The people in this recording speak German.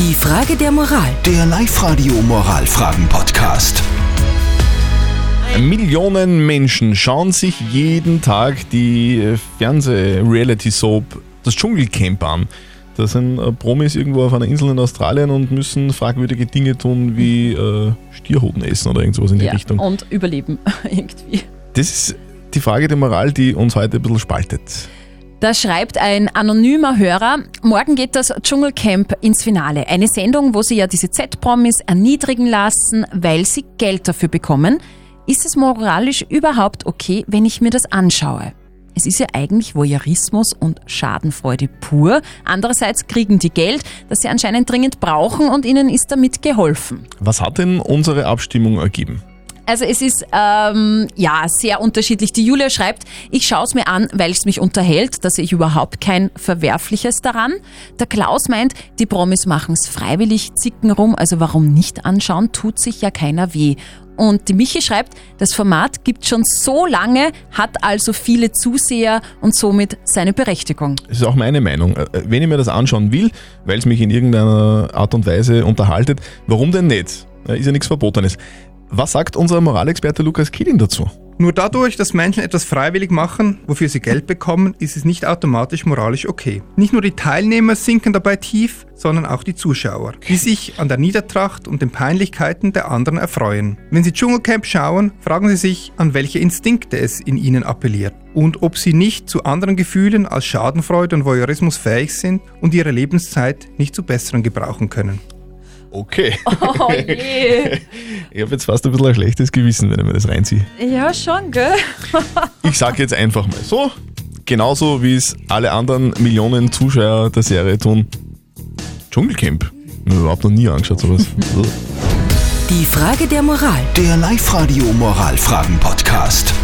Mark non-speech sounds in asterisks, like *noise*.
Die Frage der Moral. Der Live-Radio Moralfragen-Podcast. Millionen Menschen schauen sich jeden Tag die Fernseh-Reality-Soap Das Dschungelcamp an. Da sind äh, Promis irgendwo auf einer Insel in Australien und müssen fragwürdige Dinge tun wie äh, Stierhoden essen oder irgendwas in die ja, Richtung. und überleben *laughs* irgendwie. Das ist die Frage der Moral, die uns heute ein bisschen spaltet. Da schreibt ein anonymer Hörer, morgen geht das Dschungelcamp ins Finale. Eine Sendung, wo sie ja diese Z-Promis erniedrigen lassen, weil sie Geld dafür bekommen. Ist es moralisch überhaupt okay, wenn ich mir das anschaue? Es ist ja eigentlich Voyeurismus und Schadenfreude pur. Andererseits kriegen die Geld, das sie anscheinend dringend brauchen und ihnen ist damit geholfen. Was hat denn unsere Abstimmung ergeben? Also es ist ähm, ja sehr unterschiedlich. Die Julia schreibt, ich schaue es mir an, weil es mich unterhält. Da sehe ich überhaupt kein Verwerfliches daran. Der Klaus meint, die Promis machen es freiwillig, zicken rum, also warum nicht anschauen, tut sich ja keiner weh. Und die Michi schreibt, das Format gibt schon so lange, hat also viele Zuseher und somit seine Berechtigung. Das ist auch meine Meinung. Äh, Wenn ich mir das anschauen will, weil es mich in irgendeiner Art und Weise unterhaltet, warum denn nicht? Ja, Ist ja nichts Verbotenes. Was sagt unser Moralexperte Lukas Kielin dazu? Nur dadurch, dass Menschen etwas freiwillig machen, wofür sie Geld bekommen, ist es nicht automatisch moralisch okay. Nicht nur die Teilnehmer sinken dabei tief, sondern auch die Zuschauer, die sich an der Niedertracht und den Peinlichkeiten der anderen erfreuen. Wenn sie Dschungelcamp schauen, fragen sie sich, an welche Instinkte es in ihnen appelliert und ob sie nicht zu anderen Gefühlen als Schadenfreude und Voyeurismus fähig sind und ihre Lebenszeit nicht zu besseren gebrauchen können. Okay. *laughs* Oh je. Ich habe jetzt fast ein bisschen ein schlechtes Gewissen, wenn ich mir das reinziehe. Ja, schon, gell? *laughs* Ich sage jetzt einfach mal so, genauso wie es alle anderen Millionen Zuschauer der Serie tun. Dschungelcamp. Ich habe überhaupt noch nie angeschaut sowas. Die Frage der Moral. Der Live-Radio Moralfragen-Podcast.